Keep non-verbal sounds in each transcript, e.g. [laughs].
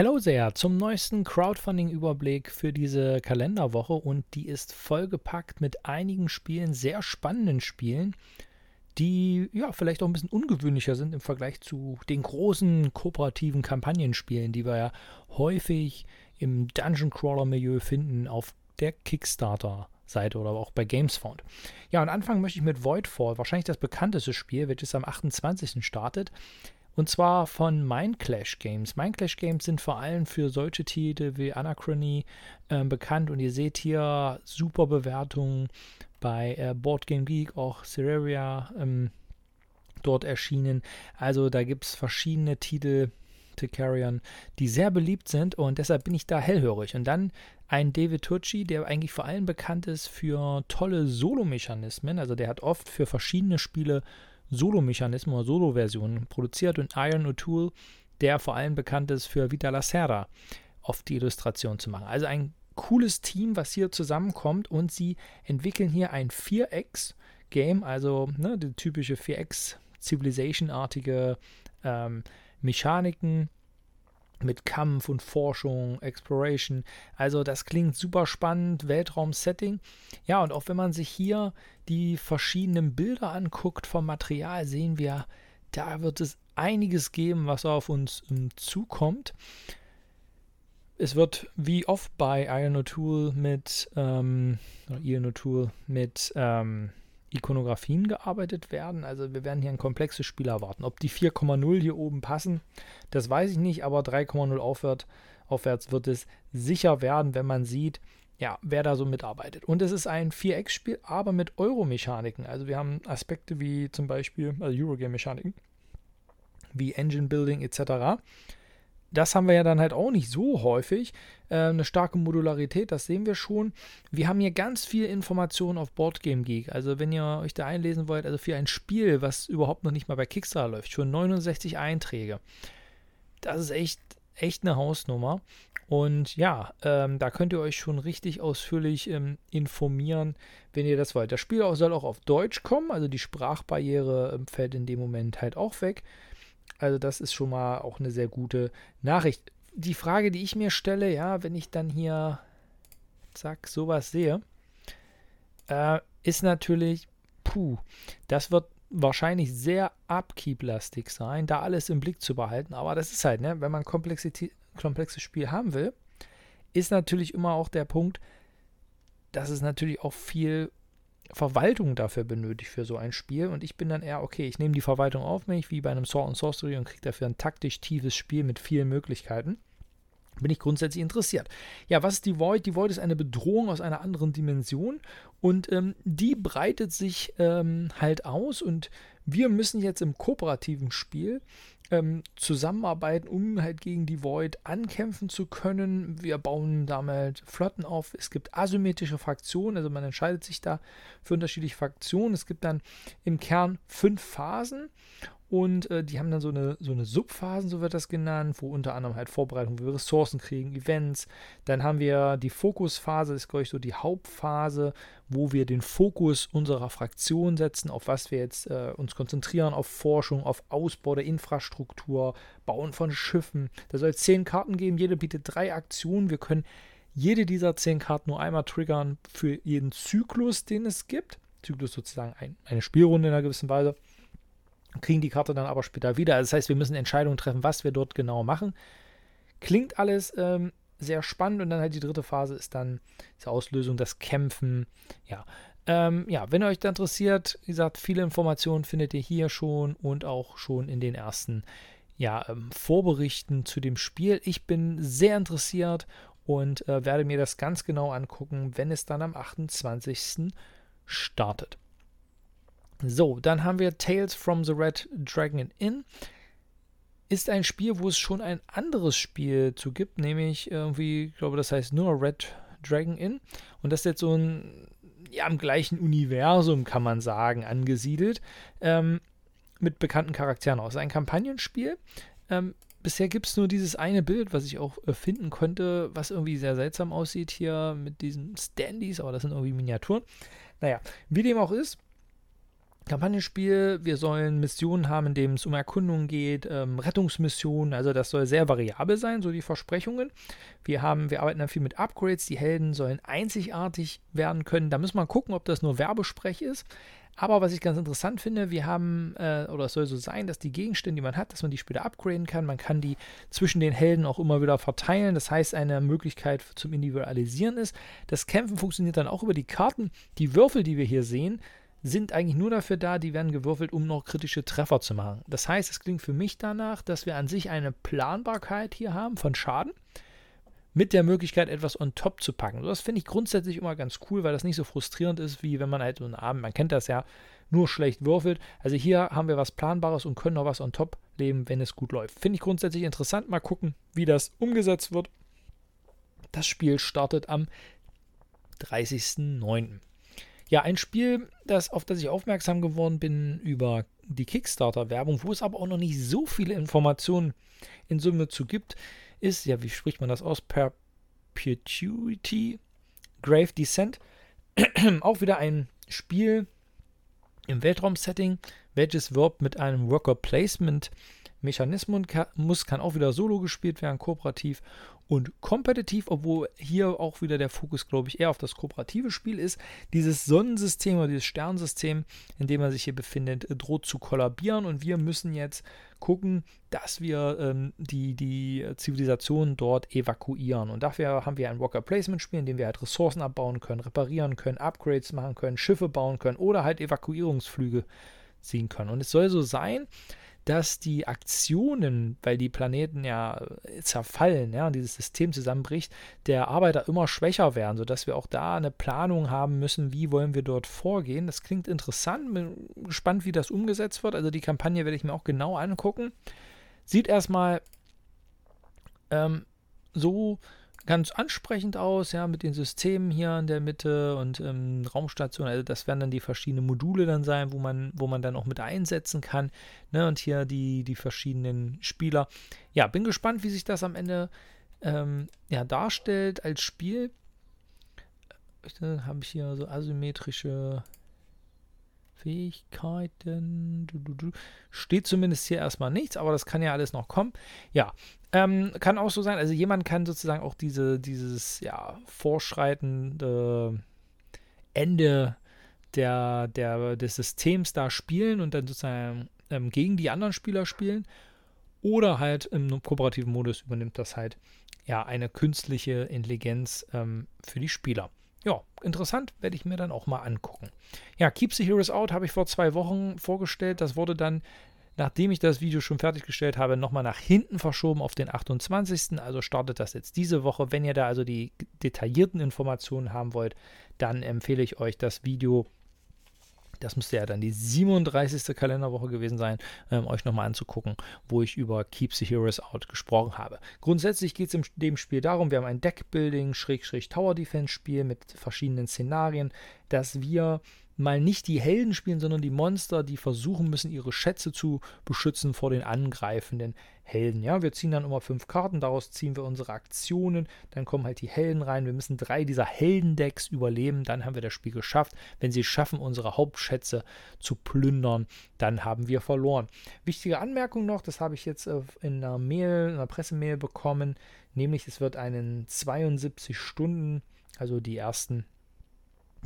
Hello sehr zum neuesten Crowdfunding-Überblick für diese Kalenderwoche und die ist vollgepackt mit einigen Spielen, sehr spannenden Spielen, die ja vielleicht auch ein bisschen ungewöhnlicher sind im Vergleich zu den großen kooperativen Kampagnenspielen, die wir ja häufig im Dungeon Crawler-Milieu finden auf der Kickstarter-Seite oder auch bei GamesFound. Ja, und anfangen möchte ich mit Voidfall, wahrscheinlich das bekannteste Spiel, welches am 28. startet. Und zwar von Mindclash Games. Mindclash Games sind vor allem für solche Titel wie Anachrony äh, bekannt und ihr seht hier super Bewertungen bei äh, Board Game Geek, auch Cereria ähm, dort erschienen. Also da gibt es verschiedene Titel, Carrion, die sehr beliebt sind und deshalb bin ich da hellhörig. Und dann ein David Turci, der eigentlich vor allem bekannt ist für tolle Solo-Mechanismen. Also der hat oft für verschiedene Spiele Solo-Mechanismen oder Solo-Versionen produziert und Iron O'Toole, der vor allem bekannt ist für Vita La Serra, oft die Illustration zu machen. Also ein cooles Team, was hier zusammenkommt und sie entwickeln hier ein 4X-Game, also ne, die typische 4X Civilization-artige ähm, Mechaniken mit Kampf und Forschung, Exploration. Also das klingt super spannend, Weltraum-Setting. Ja, und auch wenn man sich hier die verschiedenen Bilder anguckt vom Material, sehen wir, da wird es einiges geben, was auf uns zukommt. Es wird wie oft bei Iron O'Toole mit ähm, Ian O'Toole mit ähm, Ikonografien gearbeitet werden. Also wir werden hier ein komplexes Spiel erwarten. Ob die 4,0 hier oben passen, das weiß ich nicht, aber 3,0 aufwärts, aufwärts wird es sicher werden, wenn man sieht, ja, wer da so mitarbeitet. Und es ist ein 4X-Spiel, aber mit Euro-Mechaniken. Also wir haben Aspekte wie zum Beispiel, also Eurogame-Mechaniken, wie Engine Building etc das haben wir ja dann halt auch nicht so häufig. Äh, eine starke Modularität, das sehen wir schon. Wir haben hier ganz viel Informationen auf Boardgame Geek. Also wenn ihr euch da einlesen wollt, also für ein Spiel, was überhaupt noch nicht mal bei Kickstarter läuft, schon 69 Einträge. Das ist echt, echt eine Hausnummer. Und ja, ähm, da könnt ihr euch schon richtig ausführlich ähm, informieren, wenn ihr das wollt. Das Spiel soll auch auf Deutsch kommen, also die Sprachbarriere ähm, fällt in dem Moment halt auch weg. Also das ist schon mal auch eine sehr gute Nachricht. Die Frage, die ich mir stelle, ja, wenn ich dann hier, zack, sowas sehe, äh, ist natürlich, puh, das wird wahrscheinlich sehr upkeep-lastig sein, da alles im Blick zu behalten. Aber das ist halt, ne, wenn man ein komplexes Spiel haben will, ist natürlich immer auch der Punkt, dass es natürlich auch viel Verwaltung dafür benötigt für so ein Spiel. Und ich bin dann eher, okay, ich nehme die Verwaltung auf mich, wie bei einem Sword and Sorcery und kriege dafür ein taktisch tiefes Spiel mit vielen Möglichkeiten. Bin ich grundsätzlich interessiert. Ja, was ist die Void? Die Void ist eine Bedrohung aus einer anderen Dimension und ähm, die breitet sich ähm, halt aus und wir müssen jetzt im kooperativen Spiel ähm, zusammenarbeiten, um halt gegen die Void ankämpfen zu können. Wir bauen damit Flotten auf. Es gibt asymmetrische Fraktionen, also man entscheidet sich da für unterschiedliche Fraktionen. Es gibt dann im Kern fünf Phasen und äh, die haben dann so eine, so eine Subphasen, so wird das genannt, wo unter anderem halt Vorbereitung, wo wir Ressourcen kriegen, Events. Dann haben wir die Fokusphase, das ist, glaube ich, so die Hauptphase, wo wir den Fokus unserer Fraktion setzen, auf was wir jetzt äh, uns konzentrieren, auf Forschung, auf Ausbau der Infrastruktur, Bauen von Schiffen. Da soll es zehn Karten geben, jede bietet drei Aktionen. Wir können jede dieser zehn Karten nur einmal triggern für jeden Zyklus, den es gibt. Zyklus sozusagen ein, eine Spielrunde in einer gewissen Weise kriegen die Karte dann aber später wieder. Also das heißt, wir müssen Entscheidungen treffen, was wir dort genau machen. Klingt alles ähm, sehr spannend und dann halt die dritte Phase ist dann die Auslösung, das Kämpfen. Ja. Ähm, ja, wenn euch da interessiert, wie gesagt, viele Informationen findet ihr hier schon und auch schon in den ersten ja, ähm, Vorberichten zu dem Spiel. Ich bin sehr interessiert und äh, werde mir das ganz genau angucken, wenn es dann am 28. startet. So, dann haben wir Tales from the Red Dragon Inn. Ist ein Spiel, wo es schon ein anderes Spiel zu gibt, nämlich irgendwie, ich glaube, das heißt nur Red Dragon Inn. Und das ist jetzt so ein, ja, im gleichen Universum, kann man sagen, angesiedelt. Ähm, mit bekannten Charakteren aus. Ein Kampagnenspiel. Ähm, bisher gibt es nur dieses eine Bild, was ich auch äh, finden konnte, was irgendwie sehr seltsam aussieht hier mit diesen Standys, aber das sind irgendwie Miniaturen. Naja, wie dem auch ist, Kampagnenspiel. Wir sollen Missionen haben, in denen es um Erkundungen geht, ähm, Rettungsmissionen. Also das soll sehr variabel sein, so die Versprechungen. Wir haben, wir arbeiten dann viel mit Upgrades. Die Helden sollen einzigartig werden können. Da müssen wir gucken, ob das nur Werbesprech ist. Aber was ich ganz interessant finde, wir haben, äh, oder es soll so sein, dass die Gegenstände, die man hat, dass man die später upgraden kann. Man kann die zwischen den Helden auch immer wieder verteilen. Das heißt, eine Möglichkeit zum Individualisieren ist. Das Kämpfen funktioniert dann auch über die Karten. Die Würfel, die wir hier sehen, sind eigentlich nur dafür da, die werden gewürfelt, um noch kritische Treffer zu machen. Das heißt, es klingt für mich danach, dass wir an sich eine Planbarkeit hier haben von Schaden mit der Möglichkeit, etwas on top zu packen. Das finde ich grundsätzlich immer ganz cool, weil das nicht so frustrierend ist, wie wenn man halt so einen Abend, man kennt das ja, nur schlecht würfelt. Also hier haben wir was Planbares und können noch was on top leben, wenn es gut läuft. Finde ich grundsätzlich interessant. Mal gucken, wie das umgesetzt wird. Das Spiel startet am 30.09. Ja, ein Spiel, das, auf das ich aufmerksam geworden bin über die Kickstarter-Werbung, wo es aber auch noch nicht so viele Informationen in Summe zu gibt, ist, ja, wie spricht man das aus? Perpetuity Grave Descent. [clears throat] auch wieder ein Spiel im Weltraum-Setting, welches wirbt mit einem Worker Placement Mechanismus kann auch wieder solo gespielt werden, kooperativ und kompetitiv, obwohl hier auch wieder der Fokus, glaube ich, eher auf das kooperative Spiel ist. Dieses Sonnensystem oder dieses Sternsystem, in dem er sich hier befindet, droht zu kollabieren und wir müssen jetzt gucken, dass wir ähm, die, die Zivilisation dort evakuieren. Und dafür haben wir ein Worker Placement Spiel, in dem wir halt Ressourcen abbauen können, reparieren können, Upgrades machen können, Schiffe bauen können oder halt Evakuierungsflüge ziehen können. Und es soll so sein, dass die Aktionen, weil die Planeten ja äh, zerfallen, ja, und dieses System zusammenbricht, der Arbeiter immer schwächer werden, sodass wir auch da eine Planung haben müssen, wie wollen wir dort vorgehen. Das klingt interessant, bin gespannt, wie das umgesetzt wird. Also die Kampagne werde ich mir auch genau angucken. Sieht erstmal ähm, so ganz ansprechend aus, ja, mit den Systemen hier in der Mitte und ähm, Raumstation. Also das werden dann die verschiedenen Module dann sein, wo man, wo man dann auch mit einsetzen kann. Ne? Und hier die, die verschiedenen Spieler. Ja, bin gespannt, wie sich das am Ende ähm, ja, darstellt als Spiel. Äh, Habe ich hier so asymmetrische Fähigkeiten. Steht zumindest hier erstmal nichts, aber das kann ja alles noch kommen. Ja, ähm, kann auch so sein. Also jemand kann sozusagen auch diese, dieses ja, vorschreitende Ende der, der, des Systems da spielen und dann sozusagen ähm, gegen die anderen Spieler spielen. Oder halt im kooperativen Modus übernimmt das halt ja eine künstliche Intelligenz ähm, für die Spieler ja, interessant, werde ich mir dann auch mal angucken. Ja, Keep the Heroes Out habe ich vor zwei Wochen vorgestellt. Das wurde dann, nachdem ich das Video schon fertiggestellt habe, nochmal nach hinten verschoben auf den 28. Also startet das jetzt diese Woche. Wenn ihr da also die detaillierten Informationen haben wollt, dann empfehle ich euch das Video das müsste ja dann die 37. Kalenderwoche gewesen sein, ähm, euch nochmal anzugucken, wo ich über Keep the Heroes Out gesprochen habe. Grundsätzlich geht es in dem Spiel darum, wir haben ein Deckbuilding, Schrägstrich Tower Defense Spiel mit verschiedenen Szenarien, dass wir mal nicht die Helden spielen, sondern die Monster, die versuchen müssen, ihre Schätze zu beschützen vor den angreifenden Helden. Ja, wir ziehen dann immer fünf Karten, daraus ziehen wir unsere Aktionen, dann kommen halt die Helden rein. Wir müssen drei dieser Heldendecks überleben, dann haben wir das Spiel geschafft. Wenn sie schaffen, unsere Hauptschätze zu plündern, dann haben wir verloren. Wichtige Anmerkung noch, das habe ich jetzt in einer Mail, in einer Pressemail bekommen, nämlich es wird einen 72 Stunden, also die ersten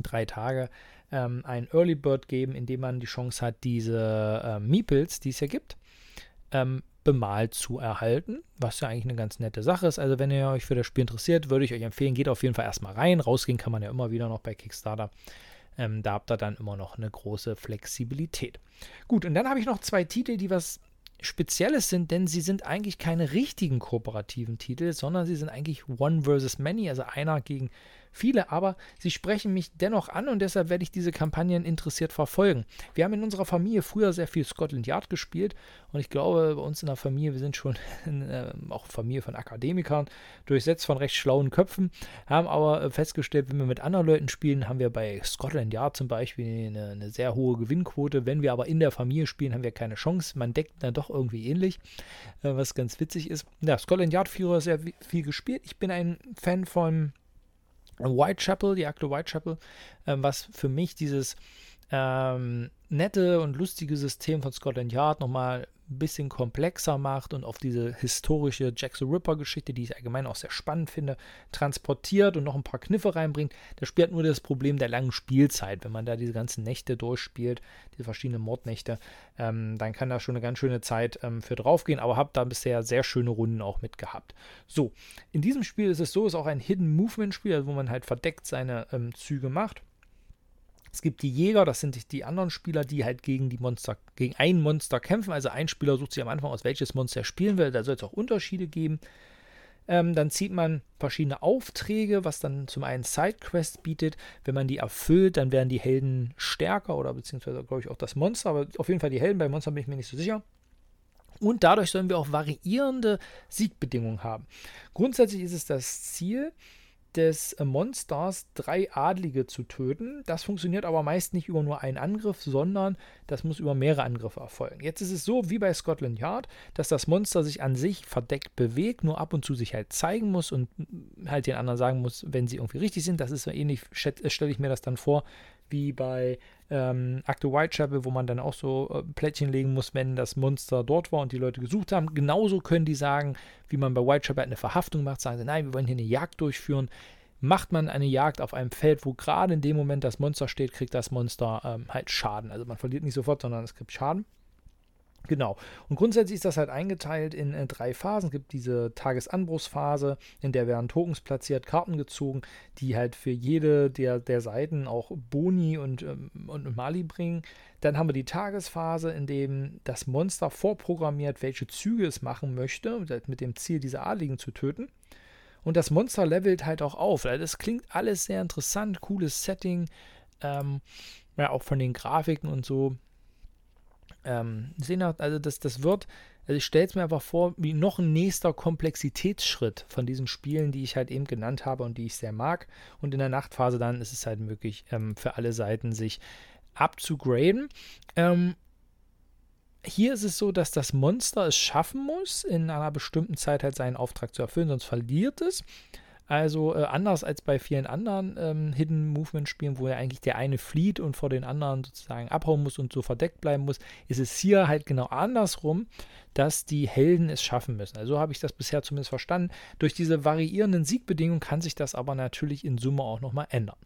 drei Tage, ähm, ein Early Bird geben, in dem man die Chance hat, diese äh, Meeples, die es ja gibt, ähm, bemalt zu erhalten, was ja eigentlich eine ganz nette Sache ist. Also wenn ihr euch für das Spiel interessiert, würde ich euch empfehlen, geht auf jeden Fall erstmal rein. Rausgehen kann man ja immer wieder noch bei Kickstarter. Ähm, da habt ihr dann immer noch eine große Flexibilität. Gut, und dann habe ich noch zwei Titel, die was Spezielles sind, denn sie sind eigentlich keine richtigen kooperativen Titel, sondern sie sind eigentlich One versus Many, also einer gegen viele, aber sie sprechen mich dennoch an und deshalb werde ich diese Kampagnen interessiert verfolgen. Wir haben in unserer Familie früher sehr viel Scotland Yard gespielt und ich glaube, bei uns in der Familie, wir sind schon [laughs] äh, auch Familie von Akademikern, durchsetzt von recht schlauen Köpfen, haben aber äh, festgestellt, wenn wir mit anderen Leuten spielen, haben wir bei Scotland Yard zum Beispiel eine, eine sehr hohe Gewinnquote. Wenn wir aber in der Familie spielen, haben wir keine Chance. Man deckt dann doch irgendwie ähnlich, äh, was ganz witzig ist. Ja, Scotland Yard Führer sehr viel gespielt. Ich bin ein Fan von Whitechapel, die Akte Whitechapel, ähm, was für mich dieses ähm, nette und lustige System von Scotland Yard nochmal ein bisschen komplexer macht und auf diese historische Jack the Ripper-Geschichte, die ich allgemein auch sehr spannend finde, transportiert und noch ein paar Kniffe reinbringt. Das Spiel hat nur das Problem der langen Spielzeit. Wenn man da diese ganzen Nächte durchspielt, diese verschiedenen Mordnächte, ähm, dann kann da schon eine ganz schöne Zeit ähm, für draufgehen, aber habe da bisher sehr schöne Runden auch mit gehabt. So, in diesem Spiel ist es so, es ist auch ein Hidden Movement-Spiel, also wo man halt verdeckt seine ähm, Züge macht. Es gibt die Jäger, das sind die anderen Spieler, die halt gegen die Monster, gegen ein Monster kämpfen. Also ein Spieler sucht sich am Anfang aus, welches Monster er spielen will. Da soll es auch Unterschiede geben. Ähm, dann zieht man verschiedene Aufträge, was dann zum einen Sidequests bietet. Wenn man die erfüllt, dann werden die Helden stärker oder beziehungsweise, glaube ich, auch das Monster. Aber auf jeden Fall die Helden. Bei Monstern bin ich mir nicht so sicher. Und dadurch sollen wir auch variierende Siegbedingungen haben. Grundsätzlich ist es das Ziel, des äh, Monsters drei Adlige zu töten. Das funktioniert aber meist nicht über nur einen Angriff, sondern das muss über mehrere Angriffe erfolgen. Jetzt ist es so wie bei Scotland Yard, dass das Monster sich an sich verdeckt bewegt, nur ab und zu sich halt zeigen muss und halt den anderen sagen muss, wenn sie irgendwie richtig sind. Das ist so ähnlich, äh, stelle ich mir das dann vor, wie bei ähm, Acte Whitechapel, wo man dann auch so äh, Plättchen legen muss, wenn das Monster dort war und die Leute gesucht haben. Genauso können die sagen, wie man bei Whitechapel eine Verhaftung macht, sagen sie, nein, wir wollen hier eine Jagd durchführen. Macht man eine Jagd auf einem Feld, wo gerade in dem Moment das Monster steht, kriegt das Monster ähm, halt Schaden. Also man verliert nicht sofort, sondern es kriegt Schaden. Genau. Und grundsätzlich ist das halt eingeteilt in äh, drei Phasen. Es gibt diese Tagesanbruchsphase, in der werden Tokens platziert, Karten gezogen, die halt für jede der, der Seiten auch Boni und, ähm, und Mali bringen. Dann haben wir die Tagesphase, in dem das Monster vorprogrammiert, welche Züge es machen möchte, mit dem Ziel, diese Adligen zu töten. Und das Monster levelt halt auch auf. Also das klingt alles sehr interessant, cooles Setting. Ähm, ja, auch von den Grafiken und so ähm, sehen also das, das wird, also ich stelle es mir einfach vor, wie noch ein nächster Komplexitätsschritt von diesen Spielen, die ich halt eben genannt habe und die ich sehr mag. Und in der Nachtphase dann ist es halt möglich, ähm, für alle Seiten sich abzugraden. Ähm, hier ist es so, dass das Monster es schaffen muss, in einer bestimmten Zeit halt seinen Auftrag zu erfüllen, sonst verliert es. Also äh, anders als bei vielen anderen ähm, Hidden Movement Spielen, wo ja eigentlich der eine flieht und vor den anderen sozusagen abhauen muss und so verdeckt bleiben muss, ist es hier halt genau andersrum, dass die Helden es schaffen müssen. Also so habe ich das bisher zumindest verstanden. Durch diese variierenden Siegbedingungen kann sich das aber natürlich in Summe auch nochmal ändern.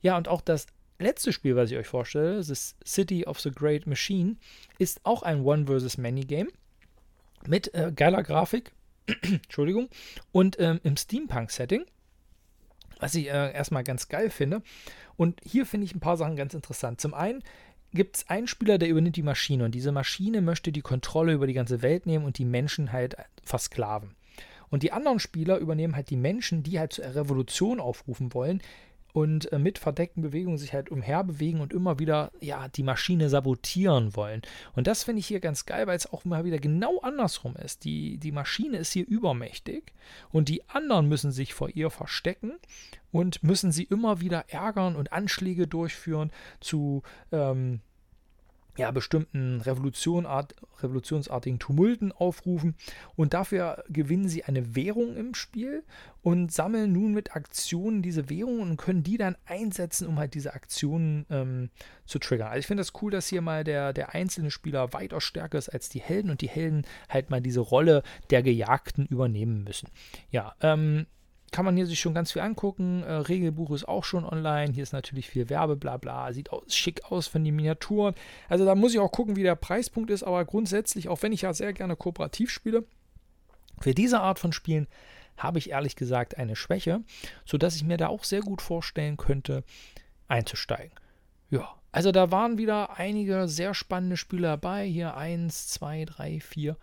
Ja, und auch das letzte Spiel, was ich euch vorstelle, das City of the Great Machine, ist auch ein One vs. Many Game mit äh, geiler Grafik, [clears throat] Entschuldigung. Und ähm, im Steampunk-Setting, was ich äh, erstmal ganz geil finde. Und hier finde ich ein paar Sachen ganz interessant. Zum einen gibt es einen Spieler, der übernimmt die Maschine. Und diese Maschine möchte die Kontrolle über die ganze Welt nehmen und die Menschen halt versklaven. Und die anderen Spieler übernehmen halt die Menschen, die halt zur Revolution aufrufen wollen, und äh, mit verdeckten Bewegungen sich halt umherbewegen und immer wieder ja die Maschine sabotieren wollen. Und das finde ich hier ganz geil, weil es auch mal wieder genau andersrum ist. Die, die Maschine ist hier übermächtig und die anderen müssen sich vor ihr verstecken und müssen sie immer wieder ärgern und Anschläge durchführen zu ähm, ja, bestimmten Revolutionart, revolutionsartigen Tumulten aufrufen und dafür gewinnen sie eine Währung im Spiel und sammeln nun mit Aktionen diese Währung und können die dann einsetzen, um halt diese Aktionen ähm, zu triggern. Also ich finde das cool, dass hier mal der, der einzelne Spieler weitaus stärker ist als die Helden und die Helden halt mal diese Rolle der Gejagten übernehmen müssen. Ja, ähm, kann man hier sich schon ganz viel angucken. Äh, Regelbuch ist auch schon online. Hier ist natürlich viel Werbe, bla bla. Sieht aus, schick aus von den Miniaturen. Also da muss ich auch gucken, wie der Preispunkt ist. Aber grundsätzlich, auch wenn ich ja sehr gerne kooperativ spiele, für diese Art von Spielen habe ich ehrlich gesagt eine Schwäche, sodass ich mir da auch sehr gut vorstellen könnte, einzusteigen. Ja, also da waren wieder einige sehr spannende Spiele dabei. Hier eins, zwei, drei, vier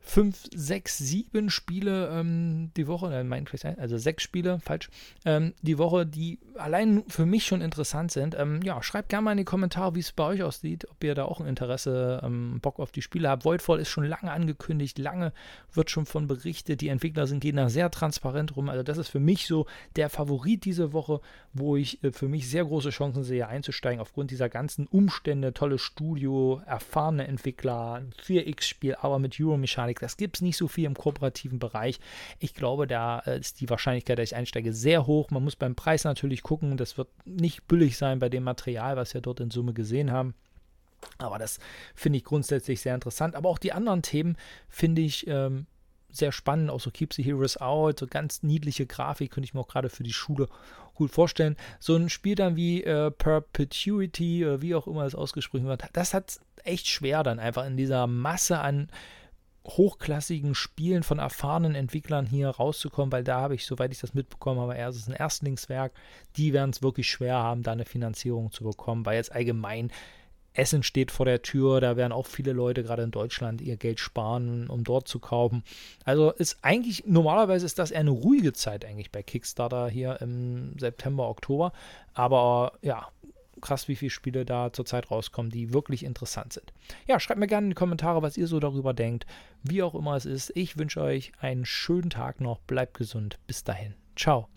fünf, sechs, sieben Spiele ähm, die Woche, mein, also sechs Spiele, falsch, ähm, die Woche, die allein für mich schon interessant sind. Ähm, ja, schreibt gerne mal in die Kommentare, wie es bei euch aussieht, ob ihr da auch ein Interesse, ähm, Bock auf die Spiele habt. Voidfall ist schon lange angekündigt, lange wird schon von berichtet. Die Entwickler sind gehen da sehr transparent rum. Also das ist für mich so der Favorit diese Woche, wo ich äh, für mich sehr große Chancen sehe, einzusteigen aufgrund dieser ganzen Umstände, tolles Studio, erfahrene Entwickler, 4X-Spiel, aber mit Euro-Mechanik Mechanik. Das gibt es nicht so viel im kooperativen Bereich. Ich glaube, da äh, ist die Wahrscheinlichkeit, dass ich einsteige, sehr hoch. Man muss beim Preis natürlich gucken. Das wird nicht billig sein bei dem Material, was wir dort in Summe gesehen haben. Aber das finde ich grundsätzlich sehr interessant. Aber auch die anderen Themen finde ich ähm, sehr spannend. Auch so Keep the Heroes Out, so ganz niedliche Grafik, könnte ich mir auch gerade für die Schule gut vorstellen. So ein Spiel dann wie äh, Perpetuity, oder wie auch immer es ausgesprochen wird, das hat echt schwer dann einfach in dieser Masse an hochklassigen Spielen von erfahrenen Entwicklern hier rauszukommen, weil da habe ich, soweit ich das mitbekommen habe, erst ein Erstlingswerk, die werden es wirklich schwer haben, da eine Finanzierung zu bekommen, weil jetzt allgemein Essen steht vor der Tür, da werden auch viele Leute gerade in Deutschland ihr Geld sparen, um dort zu kaufen. Also ist eigentlich, normalerweise ist das eher eine ruhige Zeit eigentlich bei Kickstarter hier im September, Oktober. Aber ja, krass, wie viele Spiele da zurzeit rauskommen, die wirklich interessant sind. Ja, schreibt mir gerne in die Kommentare, was ihr so darüber denkt. Wie auch immer es ist, ich wünsche euch einen schönen Tag noch, bleibt gesund, bis dahin. Ciao.